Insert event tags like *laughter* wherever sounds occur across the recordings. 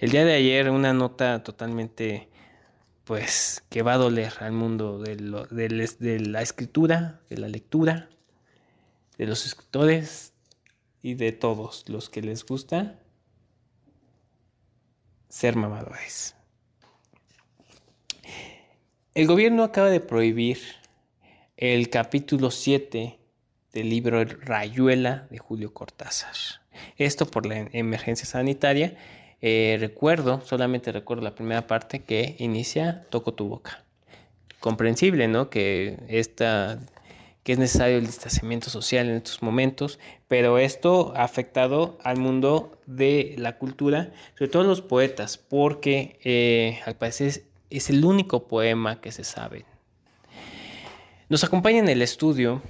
El día de ayer una nota totalmente, pues, que va a doler al mundo de, la escritura, de la lectura, de los escritores y de todos los que les gusta ser mamadores. El gobierno acaba de prohibir el capítulo 7 del libro Rayuela de Julio Cortázar. Esto por la emergencia sanitaria. Eh, recuerdo, solamente recuerdo la primera parte que inicia Toco tu boca. Comprensible, ¿no? Que esta que es necesario el distanciamiento social en estos momentos, pero esto ha afectado al mundo de la cultura, sobre todo los poetas, porque eh, al parecer es el único poema que se sabe. Nos acompaña en el estudio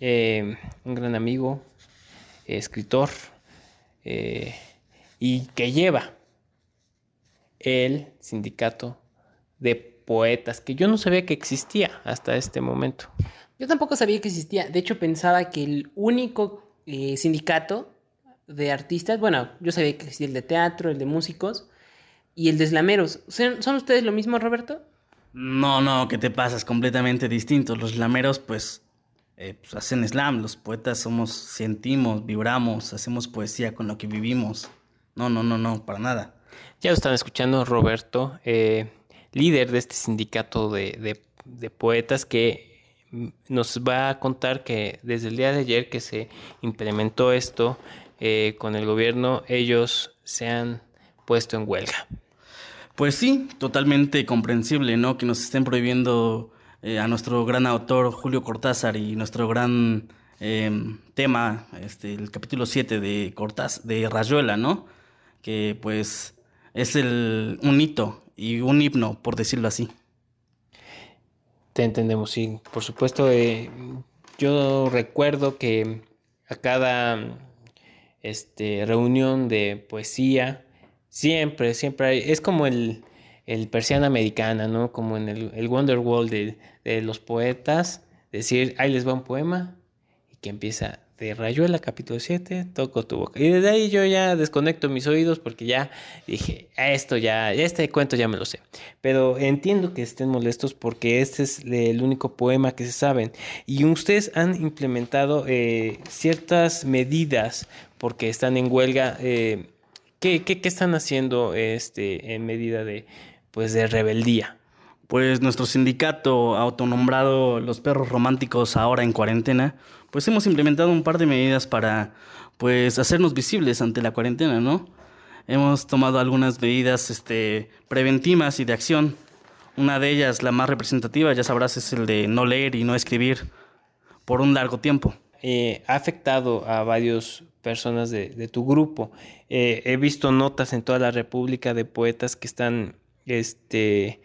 eh, un gran amigo, escritor, y que lleva el sindicato de poetas, que yo no sabía que existía hasta este momento. Yo tampoco sabía que existía. De hecho, pensaba que el único eh, sindicato de artistas, bueno, yo sabía que existía el de teatro, el de músicos y el de slameros. ¿Son, ustedes lo mismo, Roberto? No, no, que te pasas completamente distinto. Los slameros, pues, eh, pues, hacen slam. Los poetas somos, sentimos, vibramos, hacemos poesía con lo que vivimos. No, no, no, no, para nada. Ya lo están escuchando, Roberto, eh, líder de este sindicato de, de poetas que nos va a contar que desde el día de ayer que se implementó esto eh, con el gobierno, ellos se han puesto en huelga. Pues sí, totalmente comprensible, ¿no? Que nos estén prohibiendo eh, a nuestro gran autor Julio Cortázar y nuestro gran em, tema, este, el capítulo 7 de Cortázar, de Rayuela, ¿no? Que pues es el, un hito y un himno, por decirlo así. Te entendemos, sí. Por supuesto, eh, yo recuerdo que a cada este, reunión de poesía, siempre, siempre hay, es como el, el persiana americana, ¿no? Como en el, el Wonderwall de, de los poetas, decir, ahí les va un poema y que empieza de Rayuela capítulo 7, toco tu boca. Y desde ahí yo ya desconecto mis oídos porque ya dije, esto ya, este cuento ya me lo sé. Pero entiendo que estén molestos porque este es el único poema que se saben. Y ustedes han implementado eh, ciertas medidas porque están en huelga. Eh, ¿qué, qué, qué, están haciendo este, en medida de, pues, de rebeldía? Pues nuestro sindicato autonombrado Los Perros Románticos ahora en cuarentena pues hemos implementado un par de medidas para pues hacernos visibles ante la cuarentena, ¿no? Hemos tomado algunas medidas este, preventivas y de acción. Una de ellas, la más representativa, ya sabrás, es el de no leer y no escribir por un largo tiempo. Eh, ha afectado a varias personas de, tu grupo. Eh, he visto notas en toda la República de poetas que están este,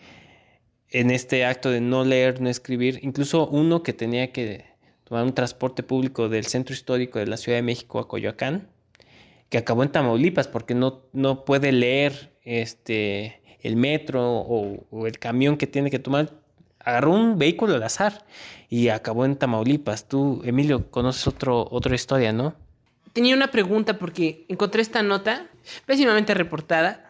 en este acto de no leer, no escribir. Incluso uno que tenía que tomar un transporte público del centro histórico de la Ciudad de México a Coyoacán, que acabó en Tamaulipas porque no, no puede leer este, el metro o, el camión que tiene que tomar. Agarró un vehículo al azar y acabó en Tamaulipas. Tú, Emilio, conoces otro, otra historia, ¿no? Tenía una pregunta porque encontré esta nota pésimamente reportada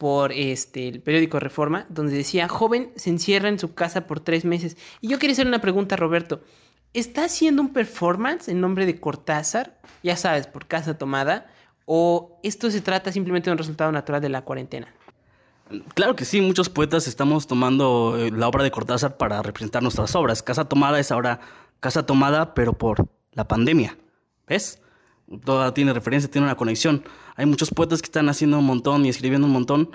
por este, el periódico Reforma, donde decía, joven se encierra en su casa por tres meses. Y yo quería hacer una pregunta, Roberto. ¿Está haciendo un performance en nombre de Cortázar? Ya sabes, por casa tomada. ¿O esto se trata simplemente de un resultado natural de la cuarentena? Claro que sí, muchos poetas estamos tomando eh, la obra de Cortázar para representar nuestras obras. Casa Tomada es ahora Casa Tomada, pero por la pandemia. ¿Ves? Toda tiene referencia, tiene una conexión. Hay muchos poetas que están haciendo un montón y escribiendo un montón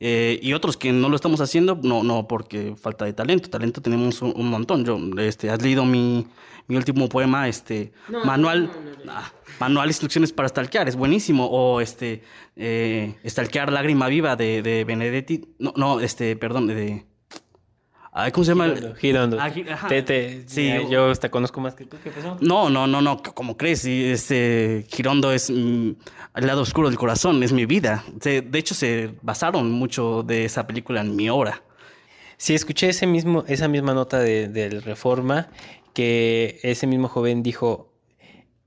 eh, y otros que no lo estamos haciendo, no, no porque falta de talento, talento tenemos un, montón. Yo, este, has leído mi, mi último poema, este, manual, ah, manual instrucciones para stalkear, es buenísimo. O este, eh, stalkear lágrima viva de, de Benedetti, no, no, este, perdón, de ¿Cómo se llama? Girondo. Ah, sí, yo te conozco más que tú. ¿Qué pasó? No, no, no, no. ¿Cómo crees? Este, Girondo es el lado oscuro del corazón, es mi vida. de hecho, se basaron mucho de esa película en mi obra. Sí, escuché ese mismo, esa misma nota de, del Reforma, que ese mismo joven dijo,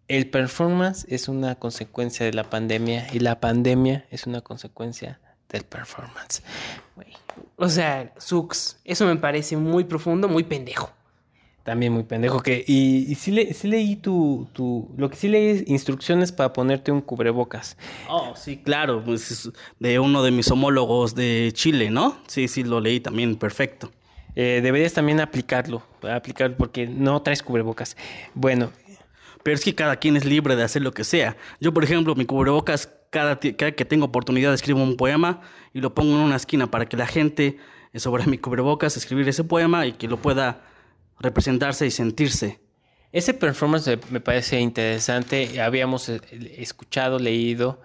el performance es una consecuencia de la pandemia y la pandemia es una consecuencia del performance. Güey. O sea, Sux, eso me parece muy profundo, muy pendejo. También muy pendejo que... Y, y sí, le- sí leí tu, tu... Lo que sí leí es instrucciones para ponerte un cubrebocas. Oh, sí, claro, pues es de uno de mis homólogos de Chile, ¿no? Sí, sí, lo leí también, perfecto. Eh, deberías también aplicarlo, aplicarlo porque no traes cubrebocas. Bueno, Pero es que cada quien es libre de hacer lo que sea. Yo, por ejemplo, mi cubrebocas, cada, cada que tengo oportunidad escribo un poema y lo pongo en una esquina para que la gente, eh, sobre mi cubrebocas, escribir ese poema y que lo pueda representarse y sentirse. ese performance me- parece interesante. Habíamos eh, escuchado, leído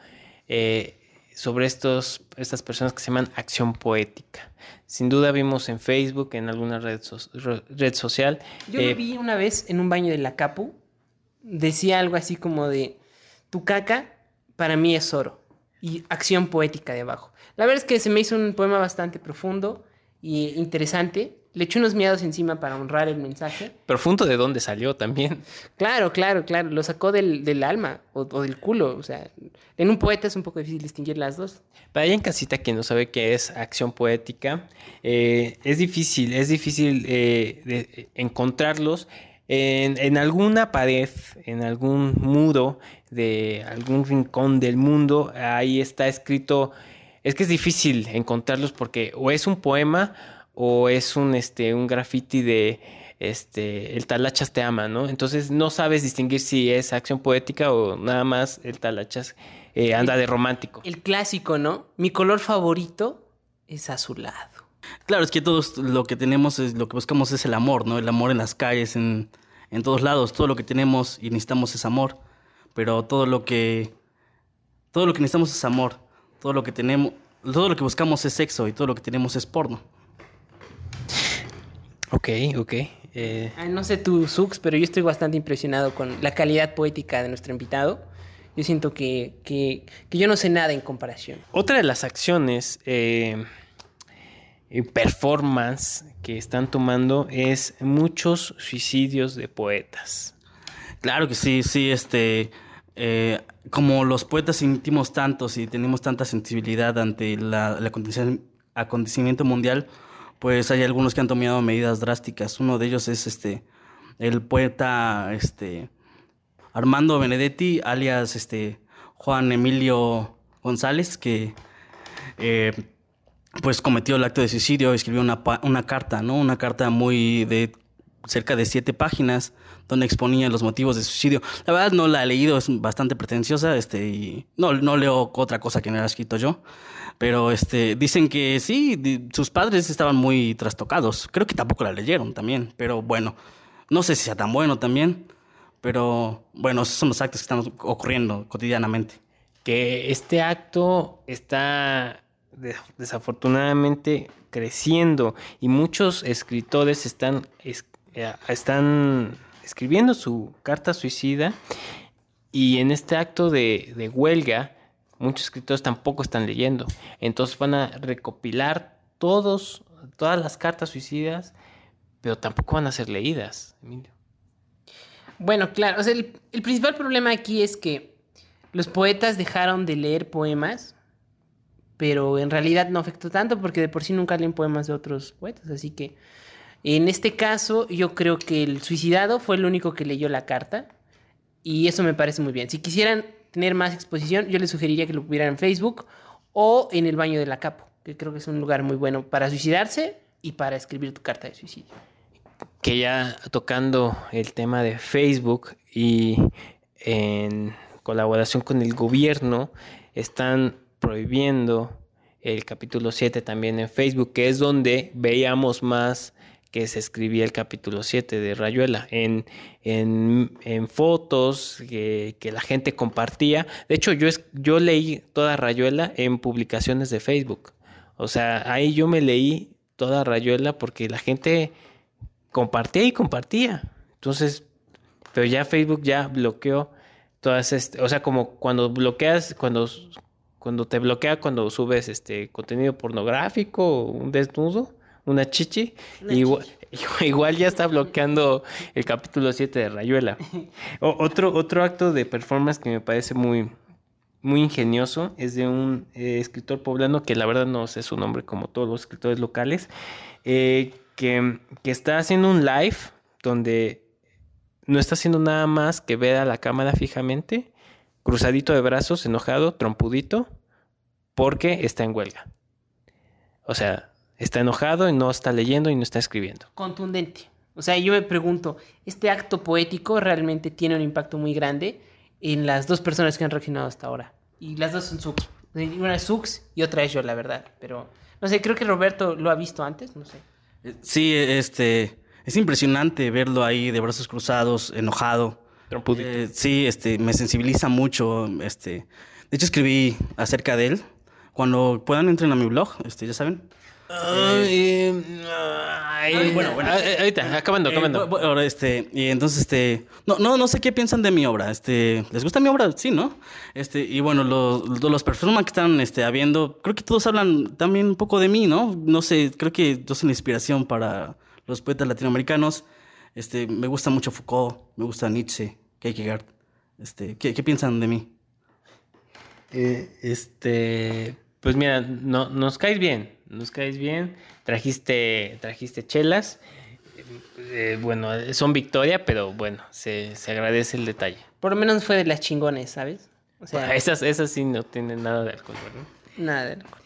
eh, sobre estos, estas personas que se llaman acción poética. Sin duda vimos en Facebook, en alguna red, so- red social. Yo eh, lo vi una vez en un baño de la Capu. Decía algo así como de, tu caca para mí es oro. Y acción poética de abajo. La verdad es que se me hizo un poema bastante profundo y interesante. Le eché unos miados encima para honrar el mensaje. Profundo de dónde salió también. Claro, claro, claro. Lo sacó del, del alma o, o del culo. O sea, en un poeta es un poco difícil distinguir las dos. Para allá en casita, quien no sabe qué es acción poética, eh, es difícil, es difícil eh, de- encontrarlos en, en alguna pared, en algún muro de algún rincón del mundo. Ahí está escrito. Es que es difícil encontrarlos porque o es un poema o es un, este, un graffiti de este, el talachas te ama, ¿no? Entonces no sabes distinguir si es acción poética o nada más el talachas eh, anda de romántico. El clásico, ¿no? Mi color favorito es azulado. Claro, es que todos lo que tenemos, es, lo que buscamos es el amor, ¿no? El amor en las calles, en, en todos lados. Todo lo que tenemos y necesitamos es amor. Pero todo lo que. Todo lo que necesitamos es amor. Todo lo que tenemos. Todo lo que buscamos es sexo y todo lo que tenemos es porno. Ok, ok. Eh, Ay, no sé tú, Sux, pero yo estoy bastante impresionado con la calidad poética de nuestro invitado. Yo siento que, que, que yo no sé nada en comparación. otra de las acciones eh, performance que están tomando es muchos suicidios de poetas. Claro que sí, sí, este. eh, como los poetas sentimos tantos y tenemos tanta sensibilidad ante el acontecimiento, acontecimiento mundial, pues hay algunos que han tomado medidas drásticas. Uno de ellos es este el poeta este Armando Benedetti, alias este Juan Emilio González, que eh, pues cometió el acto de suicidio, escribió una, una carta, ¿no? Una carta muy de cerca de siete páginas donde exponía los motivos de suicidio. La verdad no la he leído, es bastante pretenciosa, este, y no, no leo otra cosa que no haya escrito yo. Pero este, dicen que sí, sus padres estaban muy trastocados. Creo que tampoco la leyeron también, pero bueno, no sé si sea tan bueno también. Pero bueno, esos son los actos que están ocurriendo cotidianamente. Que este acto está desafortunadamente creciendo y muchos escritores están, es- eh, están escribiendo su carta suicida y en este acto de, huelga muchos escritores tampoco están leyendo. Entonces van a recopilar todos, todas las cartas suicidas, pero tampoco van a ser leídas. Emilio. Bueno, claro, el principal problema aquí es que los poetas dejaron de leer poemas, pero en realidad no afectó tanto porque de por sí nunca leen poemas de otros poetas, así que en este caso yo creo que el suicidado fue el único que leyó la carta y eso me parece muy bien. Si quisieran tener más exposición, yo les sugeriría que lo pudieran en Facebook o en el baño de la capo, que creo que es un lugar muy bueno para suicidarse y para escribir tu carta de suicidio. que ya tocando el tema de Facebook y en colaboración con el gobierno están prohibiendo el capítulo 7 también en Facebook, que es donde veíamos más que se escribía el capítulo 7 de Rayuela, en, en, en fotos que, que la gente compartía. De hecho, yo, yo leí toda Rayuela en publicaciones de Facebook. O sea, ahí yo me leí toda Rayuela porque la gente compartía y compartía. Entonces, pero ya Facebook ya bloqueó todas este, o sea, como cuando bloqueas, cuando, cuando te bloquea cuando subes este contenido pornográfico, un desnudo, una chichi, Una igual, *laughs* igual ya está bloqueando el capítulo 7 de Rayuela. O- otro, otro acto de performance que me parece muy, muy ingenioso. Es de un eh, escritor poblano que la verdad no sé su nombre como todos los escritores locales, eh, que, que está haciendo un live donde no está haciendo nada más que ver a la cámara fijamente, cruzadito de brazos, enojado, trompudito, porque está en huelga. O sea, está enojado y no está leyendo y no está escribiendo. Contundente. O sea, yo me pregunto, ¿este acto poético realmente tiene un impacto muy grande en las dos personas que han reaccionado hasta ahora? Y las dos son Sux. Una es Sux y otra es yo, la verdad. Pero, no sé, creo que Roberto lo ha visto antes, no sé. Eh, Sí, este, es impresionante verlo ahí de brazos cruzados, enojado. Eh, sí, este, me sensibiliza mucho. Este, de hecho, escribí acerca de él. Cuando puedan entren a mi blog, este, ya saben. Ay, ay, bueno, bueno. ah, eh, Ahorita, acabando, Eh, acabando. ahora, este, y entonces, este, no, no, no sé qué piensan de mi obra. Este, ¿les gusta mi obra? Sí, ¿no? Este, y bueno, los, los, performances que están, este, habiendo, creo que todos hablan también un poco de mí, ¿no? No sé, creo que yo soy una inspiración para los poetas latinoamericanos. Este, me gusta mucho Foucault, me gusta Nietzsche, Kierkegaard. Este, ¿qué, qué piensan de mí? Eh, este, pues mira, no, nos caes bien, nos caes bien. Trajiste, trajiste chelas. Eh, bueno, son victoria, pero bueno, se, se agradece el detalle. Por lo menos fue de las chingones, ¿sabes? O sea, *laughs* esas, esas sí no tienen nada de alcohol, ¿verdad? nada de loco.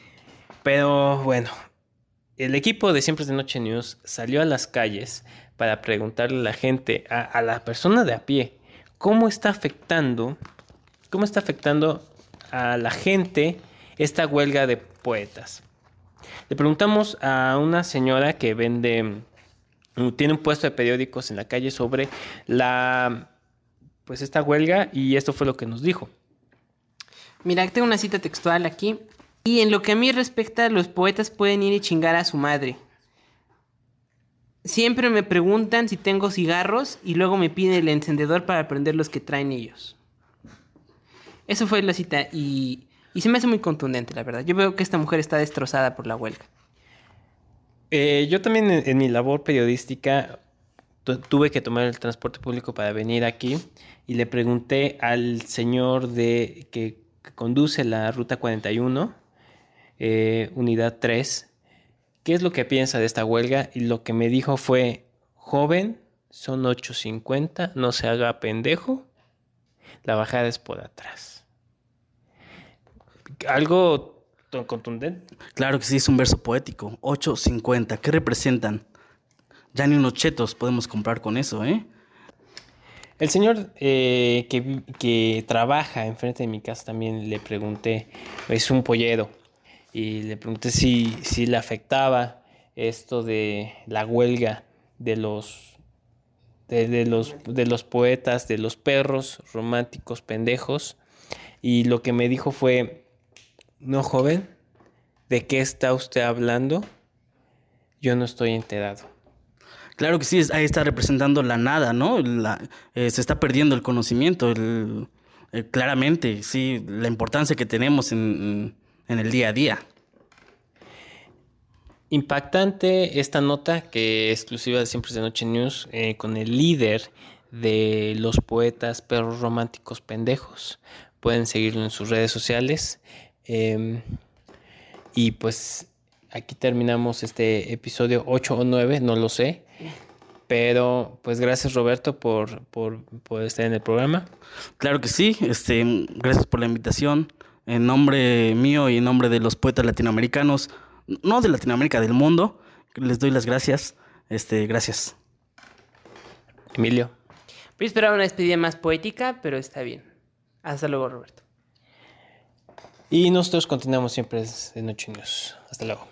Pero bueno, el equipo de Siempre es de Noche News salió a las calles para preguntarle a la gente, a, a la persona de a pie, cómo está afectando, cómo está afectando a la gente esta huelga de poetas. Le preguntamos a una señora que vende, mm, tiene un puesto de periódicos en la calle sobre la, pues esta huelga y esto fue lo que nos dijo. Mira, tengo una cita textual aquí. Y en lo que a mí respecta, los poetas pueden ir y chingar a su madre. Siempre me preguntan si tengo cigarros y luego me piden el encendedor para prender los que traen ellos. Eso fue la cita y, y se me hace muy contundente, la verdad. Yo veo que esta mujer está destrozada por la huelga. Eh, yo también en, mi labor periodística tu- tuve que tomar el transporte público para venir aquí y le pregunté al señor de que, que conduce la ruta 41, eh, unidad 3, qué es lo que piensa de esta huelga y lo que me dijo fue, joven, son 8.50, no se haga pendejo, la bajada es por atrás. Algo contundente. Claro que sí, es un verso poético. 8.50. ¿Qué representan? Ya ni unos chetos podemos comprar con eso, ¿eh? El señor eh, que, que trabaja enfrente de mi casa también le pregunté, es un pollero, y le pregunté si, si le afectaba esto de la huelga de los, de, de los, de los poetas, de los perros románticos pendejos, y lo que me dijo fue, no joven, ¿de qué está usted hablando? Yo no estoy enterado. Claro que sí, ahí está representando la nada, ¿no? La- eh, se está perdiendo el conocimiento, el- eh, claramente, sí, la importancia que tenemos en, en el día a día. Impactante esta nota que es exclusiva de Siempre es de Noche News eh, con el líder de los poetas perros románticos pendejos. Pueden seguirlo en sus redes sociales. Em, y pues aquí terminamos este episodio 8 o 9, no lo sé. Pero pues gracias Roberto por, por, por estar en el programa. Claro que sí, este, gracias por la invitación. En nombre mío y en nombre de los poetas latinoamericanos, no de Latinoamérica, del mundo, les doy las gracias. Este, gracias. Emilio. Yo esperaba una despedida más poética, pero está bien. Hasta luego, Roberto. Y nosotros continuamos siempre de Noche News. Hasta luego.